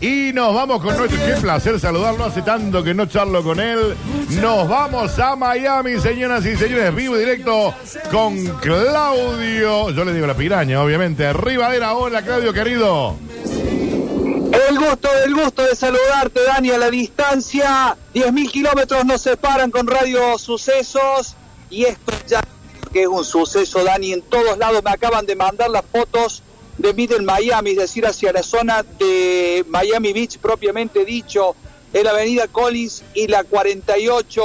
Y nos vamos con nuestro. Qué placer saludarlo. Hace tanto que no charlo con él. Nos vamos a Miami, señoras y señores. Vivo y directo con Claudio. Yo le digo la piraña, obviamente. Rivadera, hola, Claudio, querido. El gusto, el gusto de saludarte, Dani, a la distancia. 10.000 kilómetros nos separan con Radio Sucesos. Y esto ya que es un suceso, Dani. En todos lados me acaban de mandar las fotos de Middle Miami, es decir, hacia la zona de Miami Beach propiamente dicho, en la avenida Collins y la 48.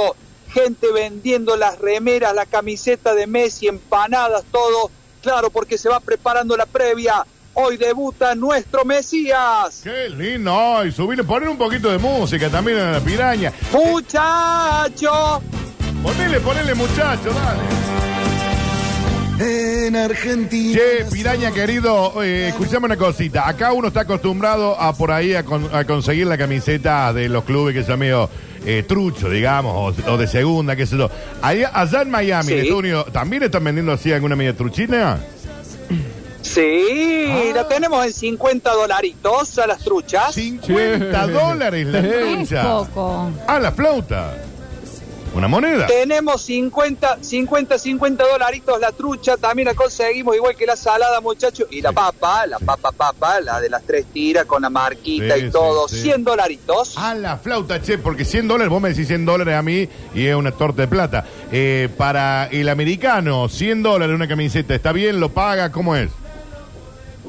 Gente vendiendo las remeras, la camiseta de Messi, empanadas, todo. Claro, porque se va preparando la previa. Hoy debuta nuestro Mesías. Qué lindo. Y subirle, poner un poquito de música también a la piraña. Muchacho. Ponele, ponele, muchacho, dale. En Argentina. Che, piraña querido, eh, escuchame una cosita. Acá uno está acostumbrado a por ahí a, con- a conseguir la camiseta de los clubes que son medio eh, trucho, digamos, o, o de segunda, qué sé yo. Allá, allá en Miami, Sí. en Estados Unidos, ¿también están vendiendo así alguna media truchina? Sí, Ah. la tenemos en 50 dolaritos a las truchas. 50 dólares la Es trucha. poco. Ah, la flauta. Una moneda. Tenemos 50, 50, 50 dolaritos la trucha, también la conseguimos igual que la salada, muchachos. Y la papa, la papa, papa, la de las tres tiras con la marquita Sí, y todo, sí, sí. 100 dolaritos. Ah, la flauta, che, porque 100 dólares, vos me decís 100 dólares a mí y es una torta de plata. Eh, para el americano, 100 dólares una camiseta, ¿está bien? ¿Lo paga? ¿Cómo es?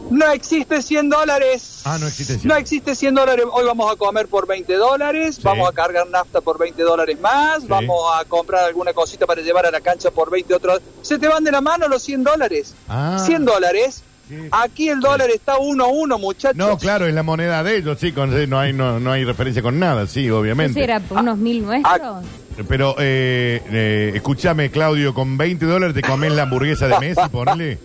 No existe 100 dólares. Ah, no existe 100. No existe 100 dólares. Hoy vamos a comer por 20 dólares, Sí. vamos a cargar nafta por 20 dólares más, Sí. vamos a comprar alguna cosita para llevar a la cancha por 20 otros. Se te van de la mano los 100 dólares. Ah. 100 dólares. Sí. Aquí el dólar está uno a uno, muchachos. No, claro, es la moneda de ellos, chicos, sí, no hay, no, no hay referencia con nada, sí, ¿Qué obviamente. será? ¿Por unos mil nuestros? Pero, eh, eh, escúchame, Claudio, con 20 dólares te comes la hamburguesa de Messi, ponele.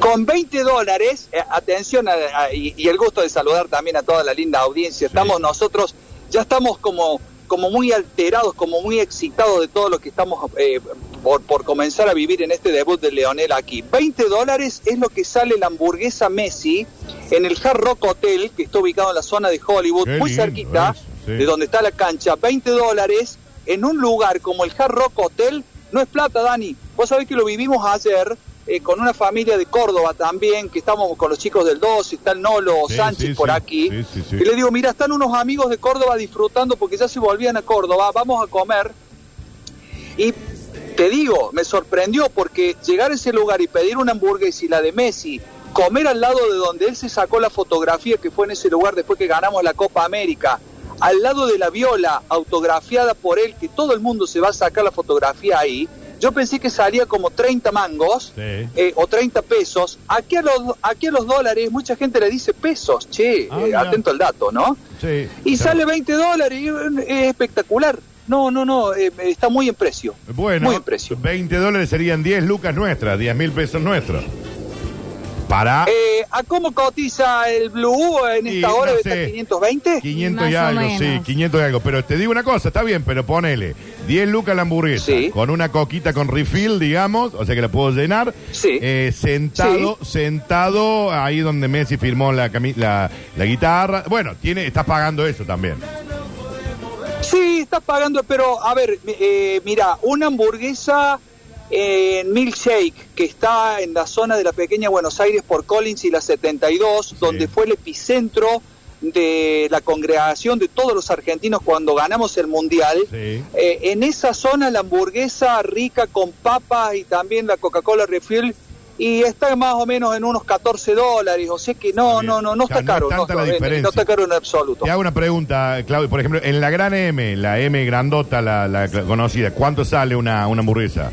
Con 20 dólares, eh, atención, a- a- y, y el gusto de saludar también a toda la linda audiencia. Estamos nosotros, ya estamos como, como muy alterados, como muy excitados de todo lo que estamos eh, por, por comenzar a vivir en este debut de Leonel aquí. 20 dólares es lo que sale la hamburguesa Messi en el Hard Rock Hotel, que está ubicado en la zona de Hollywood, Qué muy cerquita sí. de donde está la cancha. 20 dólares en un lugar como el Hard Rock Hotel no es plata, Dani. Vos sabés que lo vivimos ayer eh, con una familia de Córdoba también, que estamos con los chicos del 2, está el Nolo Sí, Sánchez sí, por sí. aquí. Y le digo, mira, están unos amigos de Córdoba disfrutando porque ya se volvían a Córdoba, vamos a comer. Y te digo, me sorprendió porque llegar a ese lugar y pedir una hamburguesa y la de Messi, comer al lado de donde él se sacó la fotografía que fue en ese lugar después que ganamos la Copa América, al lado de la viola autografiada por él, que todo el mundo se va a sacar la fotografía ahí. Yo pensé que salía como 30 mangos Sí. eh, o 30 pesos. Aquí a, los, aquí a los dólares mucha gente le dice pesos, che, Ah, eh, atento al dato, ¿no? Sí. Y Claro. sale 20 dólares, y es espectacular. No, no, no, eh, está muy en precio. Bueno, Muy en precio. 20 dólares serían 10 lucas nuestras, 10 mil pesos nuestros. Para Eh, ¿A cómo cotiza el Blue en Y esta hora? no ¿Está sé. 520? 500 y Más o algo, sí, menos. 500 y algo. Pero te digo una cosa, está bien, pero ponele 10 lucas la hamburguesa, Sí. con una coquita con refill, digamos, o sea que la puedo llenar. Sí. Eh, sentado, sentado ahí donde Messi firmó la, cami- la, la guitarra. Bueno, tiene, estás pagando eso también. Sí, estás pagando, pero a ver, eh, mira, una hamburguesa en Milkshake, que está en la zona de la pequeña Buenos Aires por Collins y la 72, donde fue el epicentro de la congregación de todos los argentinos cuando ganamos el Mundial. Sí. Eh, en esa zona la hamburguesa rica con papas y también la Coca-Cola Refill y está más o menos en unos 14 dólares, o sea que no, Está no, no, está no es caro, eh, no está caro en absoluto. Te hago una pregunta, Claudio. Por ejemplo, en la gran M, la M grandota, la, la conocida, ¿cuánto sale una, una hamburguesa?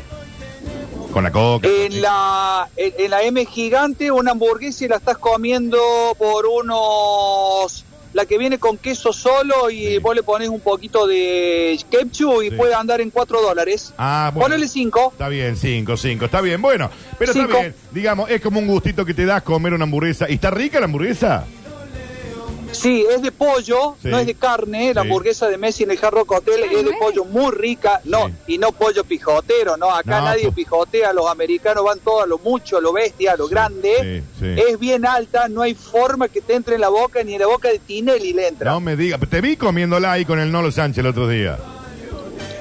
Con la coca. En la, en, en la M gigante, una hamburguesa y la estás comiendo por unos. La que viene con queso solo y Sí. vos le pones un poquito de ketchup y Sí. puede andar en 4 dólares. Ah, bueno. Ponele 5. Está bien, 5, 5, está bien. Bueno, pero está Cinco. bien. Digamos, es como un gustito que te das comer una hamburguesa. ¿Y está rica la hamburguesa? Sí, es de pollo, Sí. no es de carne. La Sí. hamburguesa de Messi en el Hard Rock Hotel es de pollo muy rica. No, Sí. y no pollo pijotero, no. Acá No, nadie pues. pijotea. Los americanos van todo a lo mucho, a lo bestia, a lo grande. sí, sí. Es bien alta, no hay forma que te entre en la boca, ni en la boca de Tinelli le entra. No me diga, te vi comiéndola ahí con el Nolo Sánchez el otro día.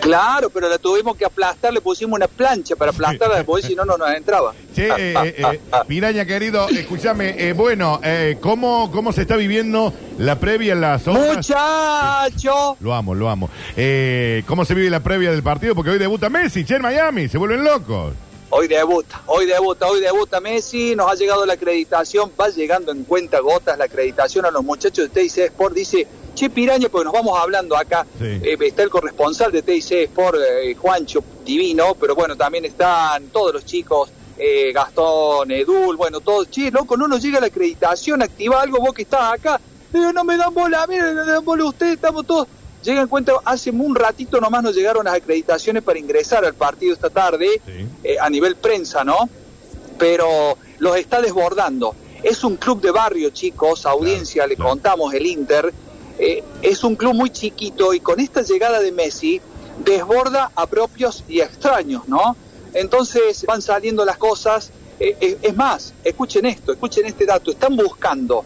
Claro, pero la tuvimos que aplastar, le pusimos una plancha para aplastarla después, si no, no nos entraba. Che, eh, eh, eh, Piraña querido, escúchame, eh, bueno, eh, ¿cómo, ¿cómo se está viviendo la previa en las horas? Muchacho, Lo amo, lo amo. Eh, ¿Cómo se vive la previa del partido? Porque hoy debuta Messi, che, en Miami, se vuelven locos. hoy debuta, hoy debuta, hoy debuta Messi, nos ha llegado la acreditación, va llegando en cuenta gotas la acreditación a los muchachos de TIC Sport, dice, che Piraña, porque nos vamos hablando acá, Sí. Eh, está el corresponsal de TIC Sport, eh, Juancho, divino, pero bueno, también están todos los chicos, eh, Gastón, Edul, bueno, todos, che, loco, no nos llega la acreditación, activa algo vos que estás acá, no me dan bola, mira, no me dan bola ustedes, estamos todos... Llega en cuenta, hace un ratito nomás nos llegaron las acreditaciones para ingresar al partido esta tarde, Sí. eh, a nivel prensa, ¿no? Pero los está desbordando. Es un club de barrio, chicos, audiencia, Claro, le claro. contamos el Inter. Eh, es un club muy chiquito y con esta llegada de Messi desborda a propios y a extraños, ¿no? Entonces van saliendo las cosas. Eh, eh, es más, escuchen esto, escuchen este dato. Están buscando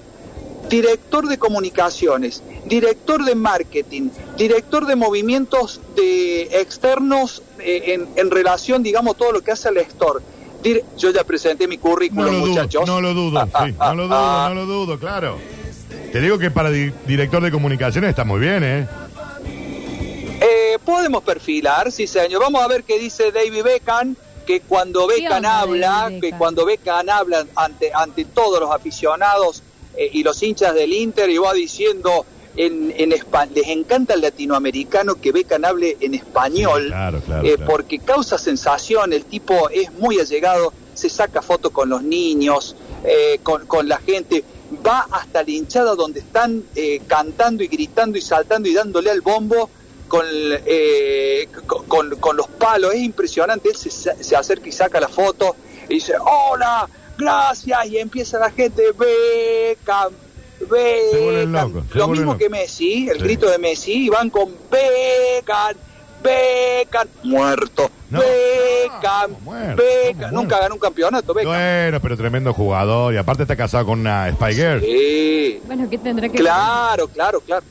director de comunicaciones, director de marketing, director de movimientos de externos eh, en, en relación, digamos, todo lo que hace al store. Yo ya presenté mi No currículum, dudo, muchachos. no lo dudo, sí, no lo dudo, no lo dudo, claro. Te digo que para di- director de comunicaciones está muy bien, ¿eh? Eh, podemos perfilar, sí señor. Vamos a ver qué dice David Beckham, que cuando Beckham onda, habla, David que Beckham? cuando Beckham habla ante, ante todos los aficionados eh, y los hinchas del Inter y va diciendo en, en espa- les encanta el latinoamericano que Beckham hable en español, Sí, claro, claro, eh, claro. porque causa sensación, el tipo es muy allegado, se saca fotos con los niños, eh, con, con la gente, va hasta la hinchada donde están eh, cantando y gritando y saltando y dándole al bombo con, eh, con, con- los palos, es impresionante, él se, se acerca y saca la foto y dice, hola, gracias, y empieza la gente, Beckham, Beckham, locos, se lo mismo que Messi, el Sí. grito de Messi, y van con Beckham, Beckham, muerto, No, Beckham, muerto, Beckham, ¿cómo nunca ganó un campeonato, Beckham. Bueno, pero tremendo jugador. Y aparte está casado con una Spy Girl. Sí. Bueno, ¿qué tendrá que Claro, claro, claro.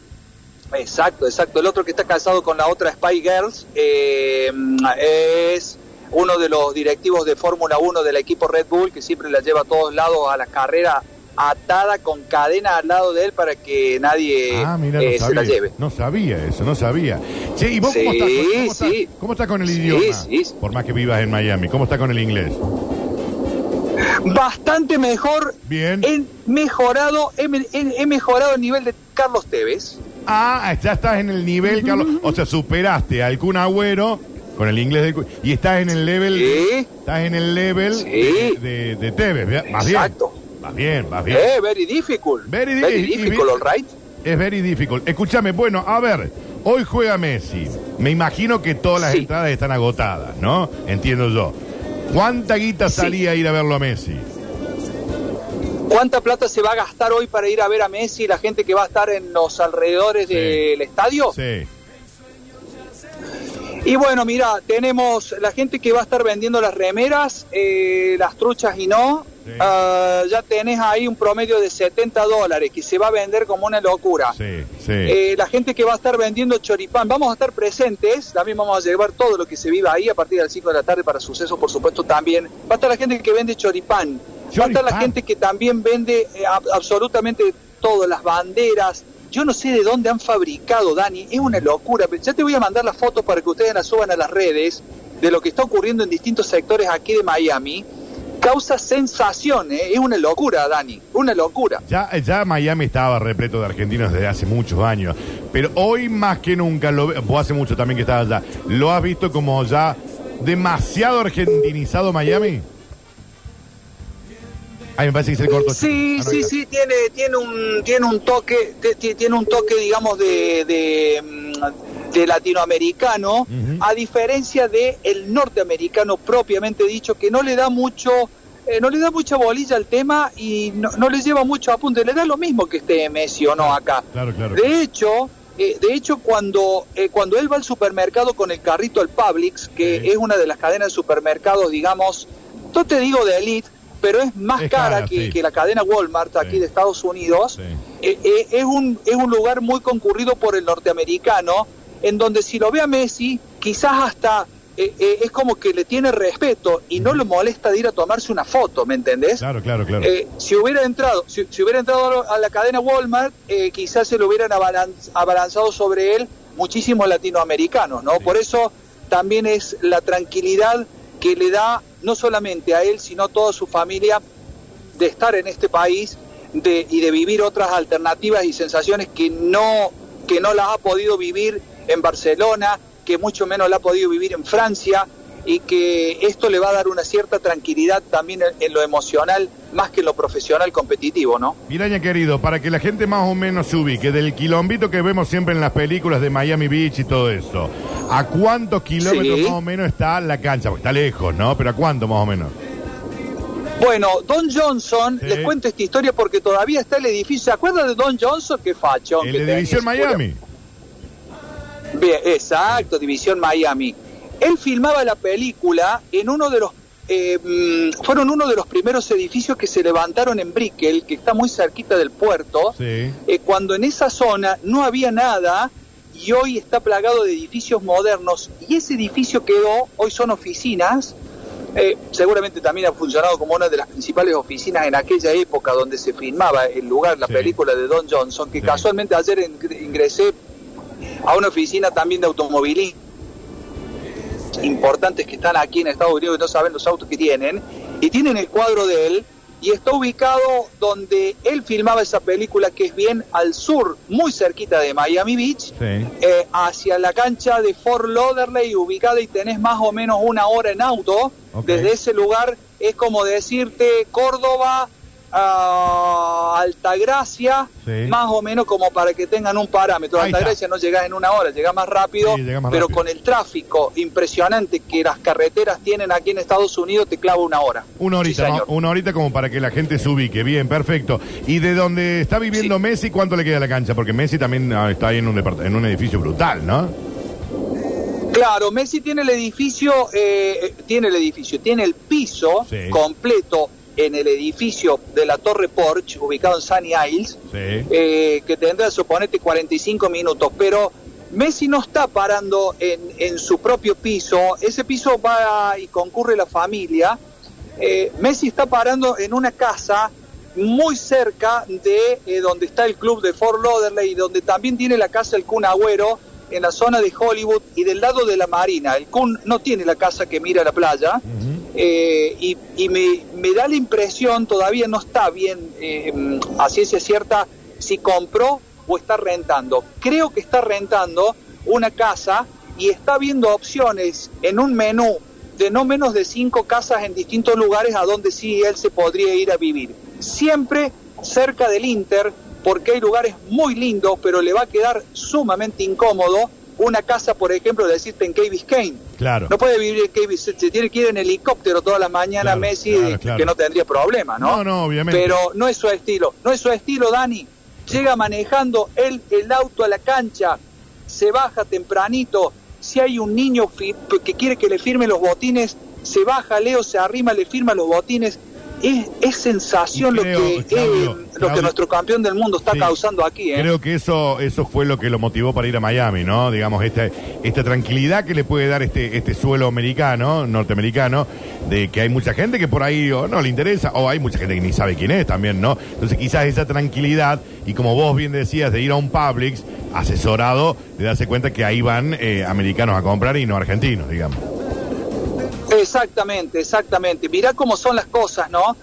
Exacto, exacto. El otro que está casado con la otra Spy Girls eh, es uno de los directivos de Fórmula 1 del equipo Red Bull que siempre la lleva a todos lados a la carrera atada con cadena al lado de él para que nadie Ah, mira, eh, se la lleve. No sabía eso, no sabía. Che, ¿y vos cómo, Sí, estás, cómo, estás, sí. cómo estás con el Sí, idioma? Por más que vivas en Miami. ¿Cómo estás con el inglés? Bastante mejor. Bien. He mejorado, he, me- he- he mejorado el nivel de Carlos Tevez. Ah, ya estás en el nivel, Carlos. O sea, superaste al Kun Agüero con el inglés del y estás en el level. Sí. Estás en el level Sí. de, de, de Tevez. ¿ve? Vas Exacto. bien. Vas bien, vas bien. Eh, very difficult. Very di- y- difficult, all right. Es very difficult. Escúchame, bueno, a ver, hoy juega Messi. Me imagino que todas las Sí. entradas están agotadas, ¿no? Entiendo yo. ¿Cuánta guita Sí. salía a ir a verlo a Messi? ¿Cuánta plata se va a gastar hoy para ir a ver a Messi la gente que va a estar en los alrededores Sí. del estadio? Sí. Y bueno, mira, tenemos la gente que va a estar vendiendo las remeras, eh, las truchas y no. Sí. Ah, ya tenés ahí un promedio de 70 dólares que se va a vender como una locura. Sí, sí. Eh, la gente que va a estar vendiendo choripán, vamos a estar presentes, también vamos a llevar todo lo que se viva ahí a partir de las 5 de la tarde para sucesos, por supuesto, también. Va a estar la gente que vende choripán, va a estar la Choripán. gente que también vende eh, ab- absolutamente todo, las banderas. Yo no sé de dónde han fabricado, Dani, es una locura. pero Ya te voy a mandar las fotos para que ustedes las suban a las redes de lo que está ocurriendo en distintos sectores aquí de Miami. Causa sensación, ¿eh? es una locura, Dani, una locura. Ya, ya Miami estaba repleto de argentinos desde hace muchos años, pero hoy más que nunca, lo, vos hace mucho también que estabas allá, ¿lo has visto como ya demasiado argentinizado Miami? Ay, me parece que se. Sí, Ah, no, sí, sí, tiene, tiene un, tiene un toque, tiene un toque, digamos, de, de, mm, de latinoamericano, a diferencia de el norteamericano propiamente dicho, que no le da mucho eh, no le da mucha bolilla al tema y no, no le lleva mucho apunte. Le da lo mismo que esté Messi o no acá. Claro, claro. De hecho, eh, de hecho cuando, eh, cuando él va al supermercado con el carrito al Publix, que Sí. es una de las cadenas de supermercados, digamos, no te digo de elite, pero es más Es cara, cara, que, sí. que la cadena Walmart aquí Sí. de Estados Unidos. Eh, es, un, es un lugar muy concurrido por el norteamericano, en donde si lo ve a Messi, quizás hasta eh, eh, es como que le tiene respeto y no le molesta de ir a tomarse una foto, ¿me entendés? Claro, claro, claro. Eh, si hubiera entrado, si, si hubiera entrado a la cadena Walmart, eh, quizás se lo hubieran abalan- abalanzado sobre él muchísimos latinoamericanos, ¿no? Sí. Por eso también es la tranquilidad que le da no solamente a él, sino a toda su familia de estar en este país de, y de vivir otras alternativas y sensaciones que no, que no las ha podido vivir en Barcelona, que mucho menos la ha podido vivir en Francia y que esto le va a dar una cierta tranquilidad también en, en lo emocional más que en lo profesional competitivo, ¿no? Miraña querido, para que la gente más o menos se ubique, del quilombito que vemos siempre en las películas de Miami Beach y todo eso, ¿a cuántos kilómetros Sí. más o menos está la cancha? Porque está lejos, ¿no? Pero ¿a cuánto más o menos? Bueno, Don Johnson, Sí. les cuento esta historia porque todavía está el edificio. ¿Se acuerda de Don Johnson? Qué fachón. El que tenía, División seguro. Bien, exacto, División Miami. Él filmaba la película en uno de los eh, mm, fueron uno de los primeros edificios que se levantaron en Brickell, que está muy cerquita del puerto, Sí. eh, cuando en esa zona no había nada y hoy está plagado de edificios modernos y ese edificio quedó, hoy son oficinas, eh, seguramente también ha funcionado como una de las principales oficinas en aquella época donde se filmaba el lugar, la Sí. película de Don Johnson, que Sí. casualmente ayer ing- ingresé a una oficina también de automovilismo importantes que están aquí en Estados Unidos que no saben los autos que tienen y tienen el cuadro de él y está ubicado donde él filmaba esa película que es bien al sur, muy cerquita de Miami Beach, Sí. eh, hacia la cancha de Fort Lauderdale ubicada y tenés más o menos una hora en auto. Desde ese lugar es como decirte Córdoba, a Altagracia, Sí. más o menos como para que tengan un parámetro. Ahí está. Altagracia no llegás en una hora, llegás más rápido, Sí, llegás más pero rápido. con el tráfico impresionante que las carreteras tienen aquí en Estados Unidos te clava una hora. Una horita. Una horita como para que la gente se ubique. Bien, perfecto. ¿Y de donde está viviendo. Messi, cuánto le queda a la cancha? Porque Messi también ah, está ahí en un, depart- en un edificio brutal, ¿no? Claro, Messi tiene el edificio, eh, eh, tiene el edificio, tiene el piso Sí. completo en el edificio de la Torre Porsche, ubicado en Sunny Isles, Sí. eh, que tendrá, suponete, 45 minutos, pero Messi no está parando en, en su propio piso, ese piso va y concurre la familia, Eh, Messi está parando en una casa muy cerca de eh, donde está el club de Fort Lauderdale y donde también tiene la casa el Kun Agüero en la zona de Hollywood y del lado de la marina. El Kun no tiene la casa que mira la playa. Ujú. Eh, y y me, da la impresión, todavía no está bien eh, a ciencia cierta, si compró o está rentando. Creo que está rentando una casa y está viendo opciones en un menú de no menos de cinco casas en distintos lugares a donde sí él se podría ir a vivir. Siempre cerca del Inter, porque hay lugares muy lindos, pero le va a quedar sumamente incómodo una casa, por ejemplo, decirte en Key Biscayne. Claro. No puede vivir en Key Biscayne, se tiene que ir en helicóptero toda la mañana Claro, Messi, claro, claro. que no tendría problema, ¿no? No, no, obviamente. Pero no es su estilo, no es su estilo, Dani. Llega manejando él el auto a la cancha, se baja tempranito. Si hay un niño que quiere que le firme los botines, se baja Leo, se arrima, le firma los botines. Es, es sensación creo, lo que Claudio, eh, lo que nuestro campeón del mundo está Sí. causando aquí, ¿eh? Creo que eso, eso fue lo que lo motivó para ir a Miami, ¿no? Digamos, esta, esta tranquilidad que le puede dar este, este suelo americano, norteamericano, de que hay mucha gente que por ahí o no le interesa, o hay mucha gente que ni sabe quién es también, ¿no? Entonces quizás esa tranquilidad, y como vos bien decías, de ir a un Publix asesorado, de darse cuenta que ahí van eh, americanos a comprar y no argentinos, digamos. Exactamente, exactamente. Mirá cómo son las cosas, ¿no?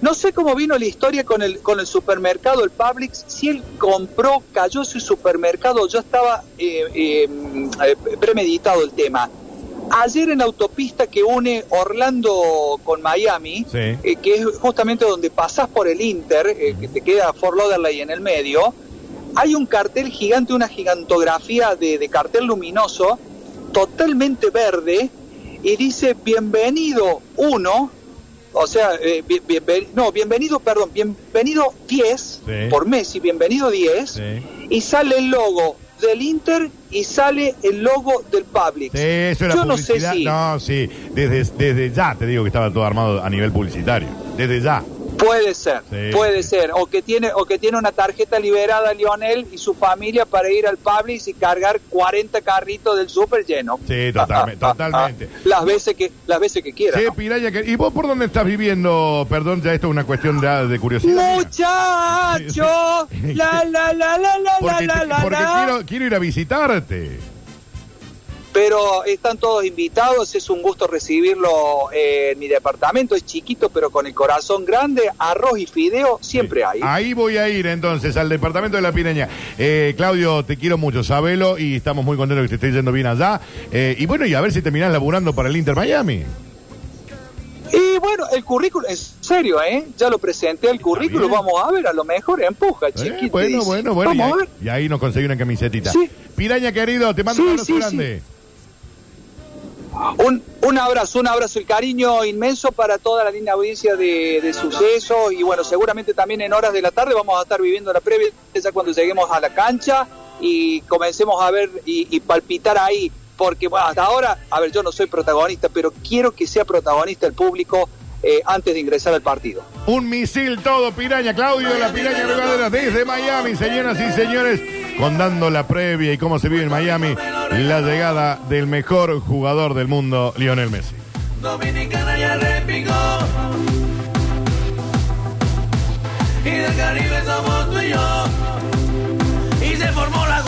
No sé cómo vino la historia con el, con el supermercado, el Publix, si él compró, cayó su supermercado, yo estaba eh, eh, eh, premeditado el tema. Ayer en la autopista que une Orlando con Miami, Sí. eh, que es justamente donde pasás por el Inter, que te queda Fort Lauderdale en el medio, hay un cartel gigante, una gigantografía de, de cartel luminoso, totalmente verde, y dice, bienvenido uno, O sea, eh, bien- no, bienvenido, perdón, bienvenido 10 Sí. por Messi, bienvenido 10, Sí. y sale el logo del Inter y sale el logo del Publix. Sí, eso era Yo no sé si No, sí, desde, desde ya te digo que estaba todo armado a nivel publicitario. Desde ya. Puede ser, Sí. puede ser, o que tiene o que tiene una tarjeta liberada Lionel y su familia para ir al Publix y cargar 40 carritos del súper lleno. Sí, totalmente, totalmente. Las veces que las veces que quiera. Sí, que- ¿y vos por dónde estás viviendo? Perdón, ya esto es una cuestión de, de curiosidad. Muchacho, la la la la la Porque, la te- la porque la. quiero, quiero ir a visitarte. Pero están todos invitados, es un gusto recibirlo eh, en mi departamento, es chiquito pero con el corazón grande, arroz y fideo siempre hay. Ahí voy a ir entonces al departamento de la Piraña. Eh, Claudio, te quiero mucho, sabelo, y estamos muy contentos que te estés yendo bien allá. Eh, y bueno, y a ver si terminás laburando para el Inter Miami. Y bueno, el currículum, en serio, ¿eh? Ya lo presenté el currículum, vamos a ver, a lo mejor empuja, Eh, chiquito. bueno, bueno, bueno. Y Vamos a ahí, ver. y ahí nos conseguí una camisetita. Sí. Piraña, querido, te mando Sí, un abrazo sí, grande. Un, un abrazo, un abrazo y cariño inmenso para toda la linda audiencia de, de sucesos y bueno, seguramente también en horas de la tarde vamos a estar viviendo la previa ya cuando lleguemos a la cancha y comencemos a ver y, y palpitar ahí, porque hasta ahora, a ver, yo no soy protagonista, pero quiero que sea protagonista el público eh, antes de ingresar al partido. Un misil todo, Piraña. Claudio, la Piraña Rivadera desde Miami, señoras y señores, contando la previa y cómo se vive en Miami la llegada del mejor jugador del mundo, Lionel Messi. Dominicana ya repicó. Y del Caribe somos tú y yo. Y se formó la